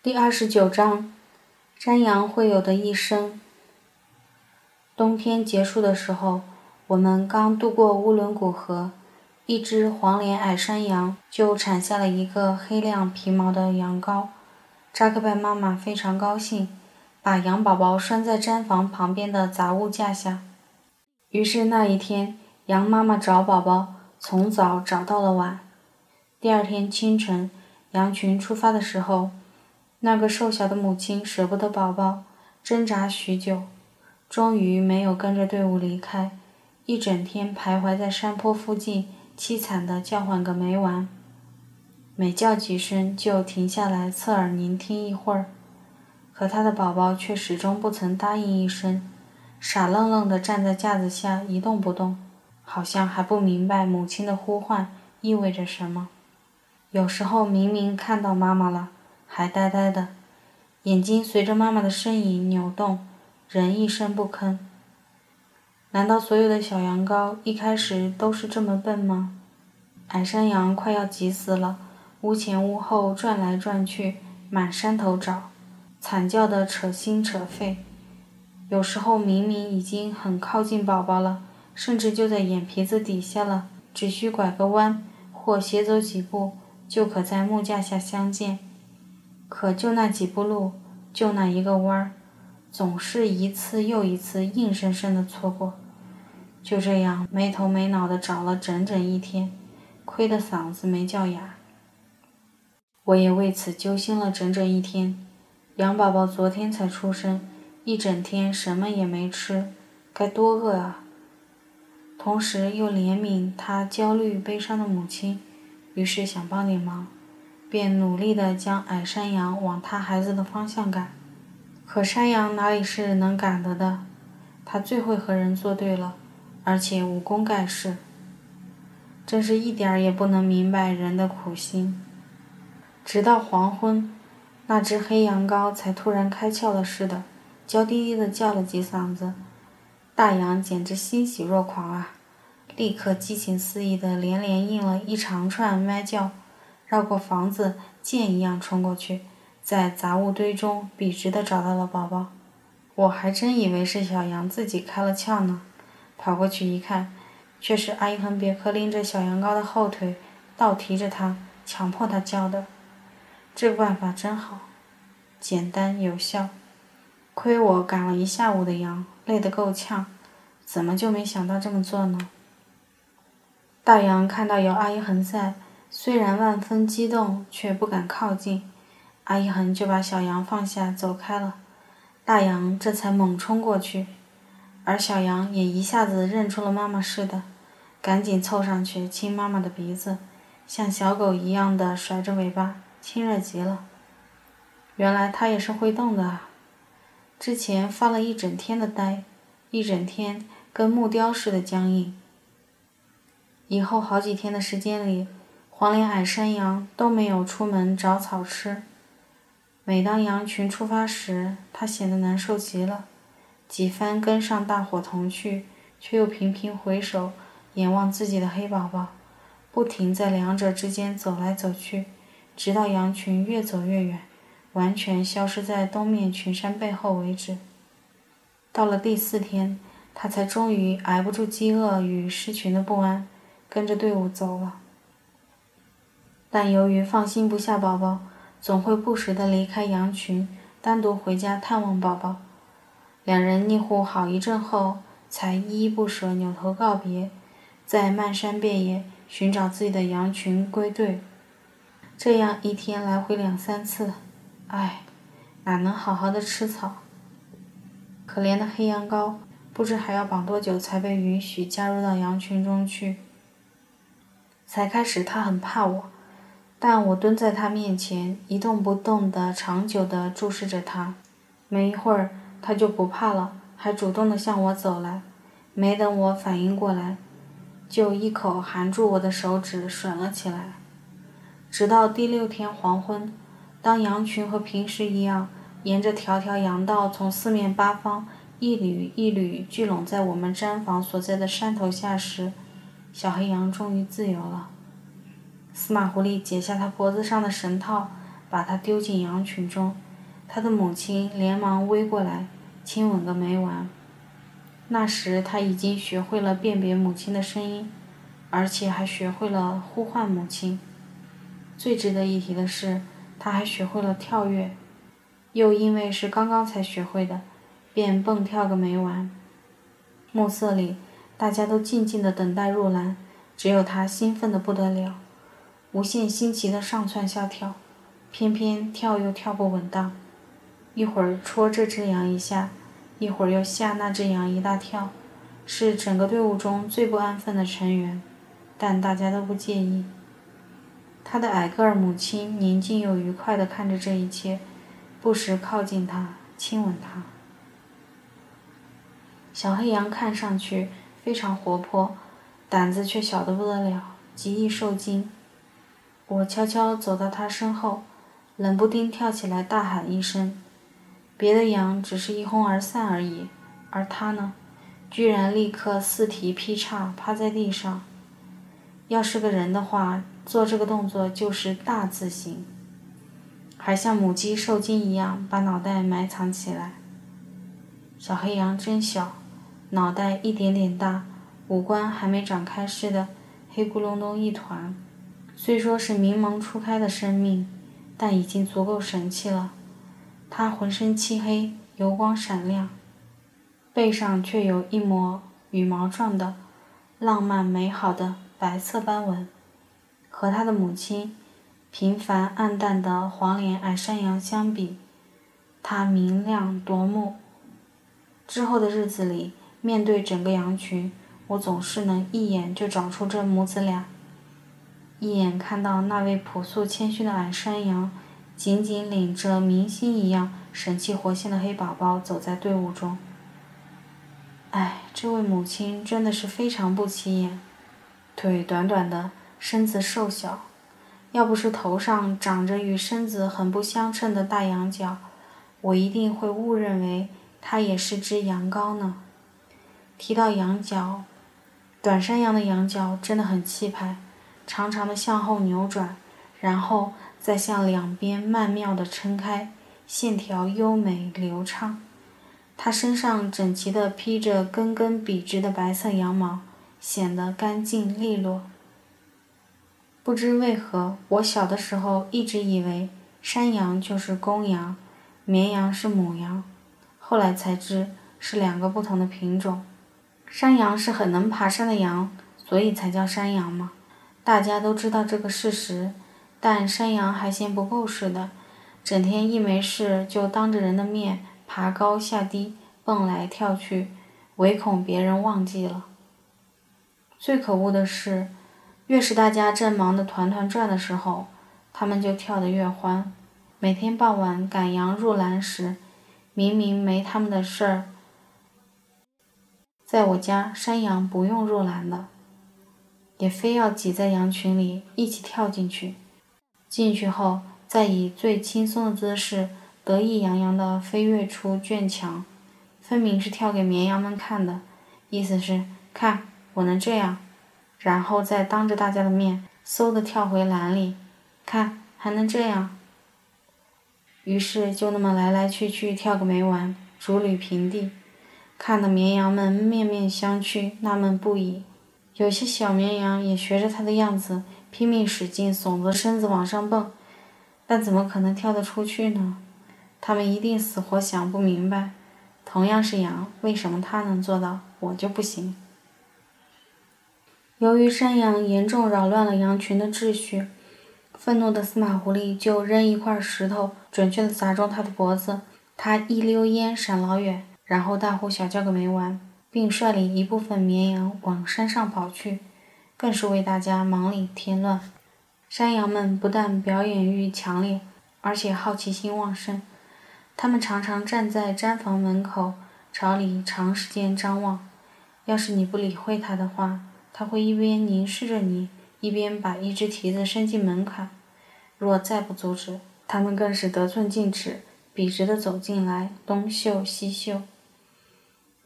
第二十九章，山羊会有的一生。冬天结束的时候，我们刚渡过乌伦古河，一只黄脸矮山羊就产下了一个黑亮皮毛的羊羔。扎克拜妈妈非常高兴，把羊宝宝拴在毡房旁边的杂物架下。于是那一天，羊妈妈找宝宝，从早找到了晚。第二天清晨，羊群出发的时候。那个瘦小的母亲舍不得宝宝，挣扎许久，终于没有跟着队伍离开，一整天徘徊在山坡附近，凄惨地叫唤个没完。每叫几声就停下来侧耳聆听一会儿，可他的宝宝却始终不曾答应一声，傻愣愣地站在架子下一动不动，好像还不明白母亲的呼唤意味着什么。有时候明明看到妈妈了。还呆呆的，眼睛随着妈妈的身影扭动，仍一声不吭。难道所有的小羊羔一开始都是这么笨吗？矮山羊快要急死了，屋前屋后转来转去，满山头找，惨叫的扯心扯肺。有时候明明已经很靠近宝宝了，甚至就在眼皮子底下了，只需拐个弯或斜走几步，就可在木架下相见。可就那几步路，就那一个弯儿，总是一次又一次硬生生的错过。就这样没头没脑的找了整整一天，亏得嗓子没叫哑。我也为此揪心了整整一天。羊宝宝昨天才出生，一整天什么也没吃，该多饿啊！同时又怜悯他焦虑悲伤的母亲，于是想帮点忙。便努力地将矮山羊往他孩子的方向赶，可山羊哪里是能赶得的？它最会和人作对了，而且武功盖世，真是一点儿也不能明白人的苦心。直到黄昏，那只黑羊羔才突然开窍了似的，娇滴滴地叫了几嗓子。大羊简直欣喜若狂啊，立刻激情四溢地连连应了一长串麦叫。绕过房子，箭一样冲过去，在杂物堆中笔直地找到了宝宝。我还真以为是小羊自己开了窍呢，跑过去一看，却是阿伊亨别克拎着小羊羔的后腿，倒提着它，强迫它叫的。这个办法真好，简单有效。亏我赶了一下午的羊，累得够呛，怎么就没想到这么做呢？大羊看到有阿姨恒在。虽然万分激动，却不敢靠近。阿一恒就把小羊放下，走开了。大羊这才猛冲过去，而小羊也一下子认出了妈妈似的，赶紧凑上去亲妈妈的鼻子，像小狗一样的甩着尾巴，亲热极了。原来它也是会动的啊！之前发了一整天的呆，一整天跟木雕似的僵硬。以后好几天的时间里。黄脸矮山羊都没有出门找草吃。每当羊群出发时，它显得难受极了，几番跟上大伙同去，却又频频回首，眼望自己的黑宝宝，不停在两者之间走来走去，直到羊群越走越远，完全消失在东面群山背后为止。到了第四天，它才终于挨不住饥饿与失群的不安，跟着队伍走了。但由于放心不下宝宝，总会不时的离开羊群，单独回家探望宝宝。两人腻乎好一阵后，才依依不舍扭头告别，在漫山遍野寻找自己的羊群归队。这样一天来回两三次，唉，哪能好好的吃草？可怜的黑羊羔，不知还要绑多久才被允许加入到羊群中去。才开始，他很怕我。但我蹲在他面前，一动不动地、长久地注视着他。没一会儿，他就不怕了，还主动地向我走来。没等我反应过来，就一口含住我的手指，吮了起来。直到第六天黄昏，当羊群和平时一样，沿着条条羊道从四面八方一缕一缕聚拢在我们毡房所在的山头下时，小黑羊终于自由了。司马狐狸解下他脖子上的绳套，把它丢进羊群中。他的母亲连忙围过来亲吻个没完。那时他已经学会了辨别母亲的声音，而且还学会了呼唤母亲。最值得一提的是，他还学会了跳跃，又因为是刚刚才学会的，便蹦跳个没完。暮色里，大家都静静地等待入栏，只有他兴奋得不得了，无限新奇地上蹿下跳，偏偏跳又跳不稳当。一会儿戳这只羊一下，一会儿又吓那只羊一大跳，是整个队伍中最不安分的成员，但大家都不介意。他的矮个儿母亲宁静又愉快地看着这一切，不时靠近他，亲吻他。小黑羊看上去非常活泼，胆子却小得不得了，极易受惊。我悄悄走到他身后，冷不丁跳起来大喊一声。别的羊只是一哄而散而已，而他呢，居然立刻四蹄劈叉趴在地上。要是个人的话，做这个动作就是大字形，还像母鸡受惊一样把脑袋埋藏起来。小黑羊真小，脑袋一点点大，五官还没长开似的，黑咕隆咚一团。虽说是明蒙初开的生命，但已经足够神气了。它浑身漆黑，油光闪亮，背上却有一抹羽毛状的、浪漫美好的白色斑纹。和它的母亲平凡暗淡的黄脸矮山羊相比，它明亮夺目。之后的日子里，面对整个羊群，我总是能一眼就找出这母子俩，一眼看到那位朴素谦虚的矮山羊。紧紧领着明星一样神气活现的黑宝宝走在队伍中。哎，这位母亲真的是非常不起眼，腿短短的，身子瘦小，要不是头上长着与身子很不相称的大羊角，我一定会误认为它也是只羊羔呢。提到羊角，短山羊的羊角真的很气派，长长的向后扭转，然后。再向两边曼妙地撑开，线条优美流畅。它身上整齐地披着根根笔直的白色羊毛，显得干净利落。不知为何，我小的时候一直以为山羊就是公羊，绵羊是母羊，后来才知是两个不同的品种。山羊是很能爬山的羊，所以才叫山羊嘛。大家都知道这个事实。但山羊还嫌不够似的，整天一没事就当着人的面爬高下低、蹦来跳去，唯恐别人忘记了。最可恶的是，越是大家正忙得团团转的时候，他们就跳得越欢。每天傍晚赶羊入栏时，明明没他们的事儿，在我家山羊不用入栏的，也非要挤在羊群里一起跳进去。进去后，再以最轻松的姿势得意洋洋地飞跃出圈墙，分明是跳给绵羊们看的，意思是看我能这样，然后再当着大家的面嗖地跳回栏里，看还能这样。于是就那么来来去去跳个没完，如履平地，看得绵羊们面面相觑，纳闷不已。有些小绵羊也学着他的样子。拼命使劲耸着身子往上蹦，但怎么可能跳得出去呢？他们一定死活想不明白，同样是羊，为什么他能做到，我就不行？由于山羊严重扰乱了羊群的秩序，愤怒的司马狐狸就扔一块石头，准确地砸中他的脖子，他一溜烟闪老远，然后大呼小叫个没完，并率领一部分绵羊往山上跑去。更是为大家忙里添乱。山羊们不但表演欲强烈，而且好奇心旺盛。他们常常站在毡房门口，朝里长时间张望。要是你不理会他的话，他会一边凝视着你，一边把一只蹄子伸进门槛。若再不阻止，他们更是得寸进尺，笔直地走进来，东嗅西嗅。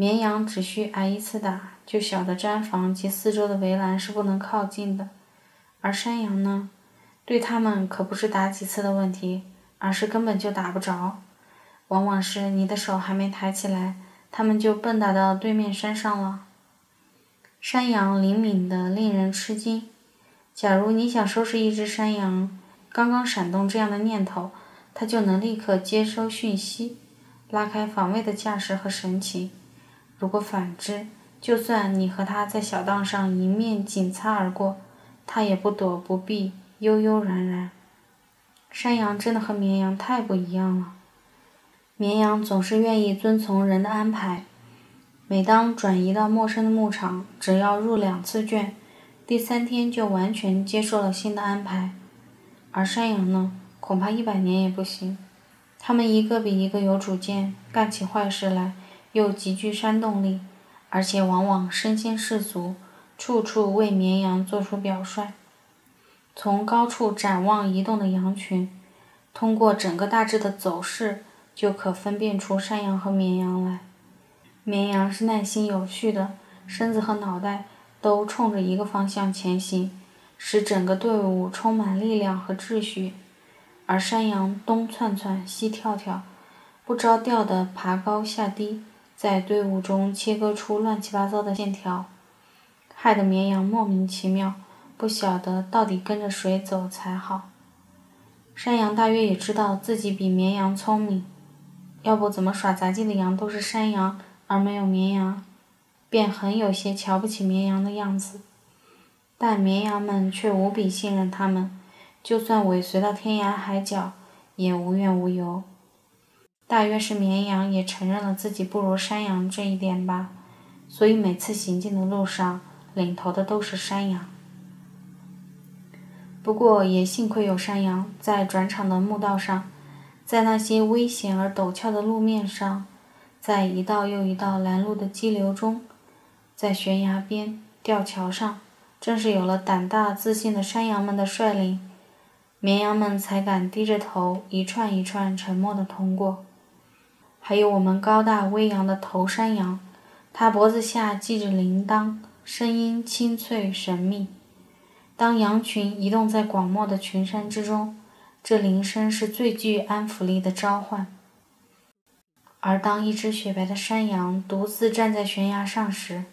绵羊只需挨一次打，就晓得毡房及四周的围栏是不能靠近的，而山羊呢，对它们可不是打几次的问题，而是根本就打不着。往往是你的手还没抬起来，它们就蹦跶到对面山上了。山羊灵敏的令人吃惊。假如你想收拾一只山羊，刚刚闪动这样的念头，它就能立刻接收讯息，拉开防卫的架势和神情。如果反之，就算你和他在小道上迎面紧擦而过，他也不躲不避，悠悠然然。山羊真的和绵羊太不一样了。绵羊总是愿意遵从人的安排，每当转移到陌生的牧场，只要入两次圈，第三天就完全接受了新的安排。而山羊呢，恐怕一百年也不行。他们一个比一个有主见，干起坏事来又极具煽动力，而且往往身先士卒，处处为绵羊做出表率。从高处展望移动的羊群，通过整个大致的走势，就可分辨出山羊和绵羊来。绵羊是耐心有序的，身子和脑袋都冲着一个方向前行。使整个队伍充满力量和秩序，而山羊东窜窜西跳跳，不着调地爬高下低，在队伍中切割出乱七八糟的线条，害得绵羊莫名其妙，不晓得到底跟着谁走才好。山羊大约也知道自己比绵羊聪明，要不怎么耍杂技的羊都是山羊而没有绵羊，便很有些瞧不起绵羊的样子。但绵羊们却无比信任他们，就算尾随到天涯海角，也无怨无尤。大约是绵羊也承认了自己不如山羊这一点吧，所以每次行进的路上，领头的都是山羊。不过也幸亏有山羊，在转场的墓道上，在那些危险而陡峭的路面上，在一道又一道拦路的激流中，在悬崖边、吊桥上。正是有了胆大自信的山羊们的率领，绵羊们才敢低着头一串一串沉默地通过。还有我们高大威扬的头山羊，它脖子下系着铃铛，声音清脆神秘。当羊群移动在广袤的群山之中，这铃声是最具安抚力的召唤。而当一只雪白的山羊独自站在悬崖上时，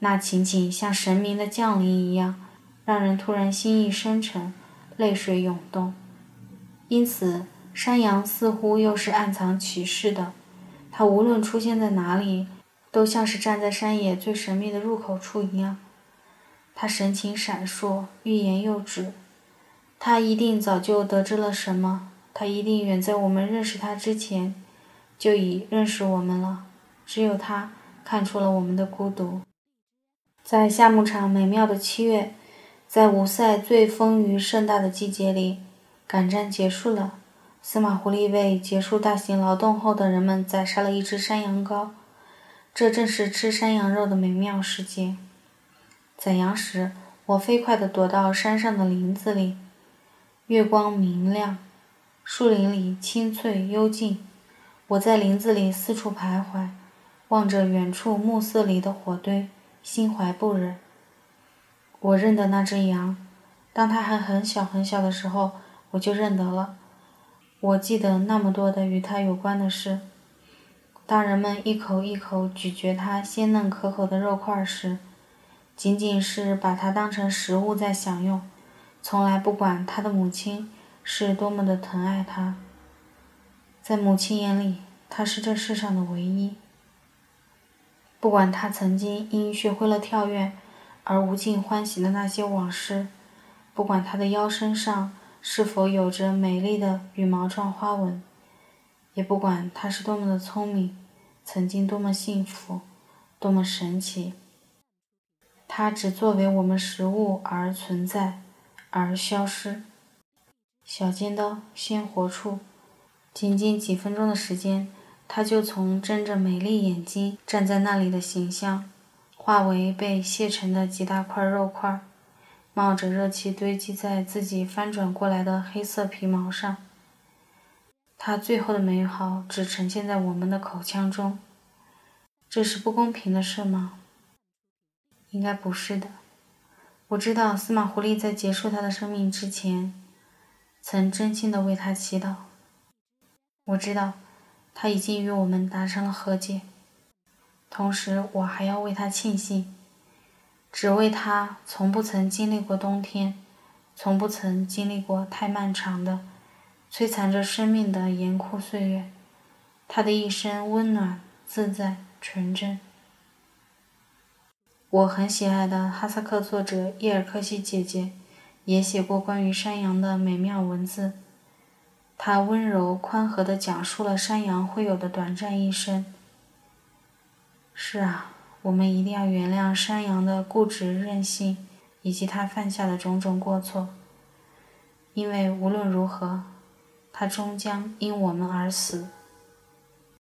那情景像神明的降临一样，让人突然心意深沉，泪水涌动。因此，山羊似乎又是暗藏启示的。他无论出现在哪里，都像是站在山野最神秘的入口处一样。他神情闪烁，欲言又止。他一定早就得知了什么。他一定远在我们认识他之前，就已认识我们了。只有他看出了我们的孤独。在夏牧场美妙的七月，在五赛最丰腴盛大的季节里，赶战结束了。司马狐狸为结束大型劳动后的人们宰杀了一只山羊羔，这正是吃山羊肉的美妙时节。宰羊时，我飞快地躲到山上的林子里，月光明亮，树林里清脆幽静。我在林子里四处徘徊，望着远处暮色里的火堆。心怀不忍。我认得那只羊，当它还很小很小的时候，我就认得了。我记得那么多的与它有关的事。当人们一口一口咀嚼它鲜嫩可口的肉块时，仅仅是把它当成食物在享用，从来不管它的母亲是多么的疼爱它。在母亲眼里，它是这世上的唯一。不管他曾经因学会了跳跃而无尽欢喜的那些往事，不管他的腰身上是否有着美丽的羽毛状花纹，也不管它是多么的聪明，曾经多么幸福，多么神奇，它只作为我们食物而存在，而消失。小尖刀，鲜活处，仅仅几分钟的时间。它就从睁着美丽眼睛站在那里的形象，化为被卸成的几大块肉块，冒着热气堆积在自己翻转过来的黑色皮毛上。他最后的美好只呈现在我们的口腔中，这是不公平的事吗？应该不是的。我知道司马狐狸在结束他的生命之前，曾真心的为他祈祷。我知道，他已经与我们达成了和解。同时，我还要为他庆幸，只为他从不曾经历过冬天，从不曾经历过太漫长的、摧残着生命的严酷岁月。他的一生温暖、自在、纯真。我很喜爱的哈萨克作者叶尔克西姐姐，也写过关于山羊的美妙文字。她温柔宽和地讲述了山羊会有的短暂一生。是啊，我们一定要原谅山羊的固执任性，以及他犯下的种种过错，因为无论如何，他终将因我们而死。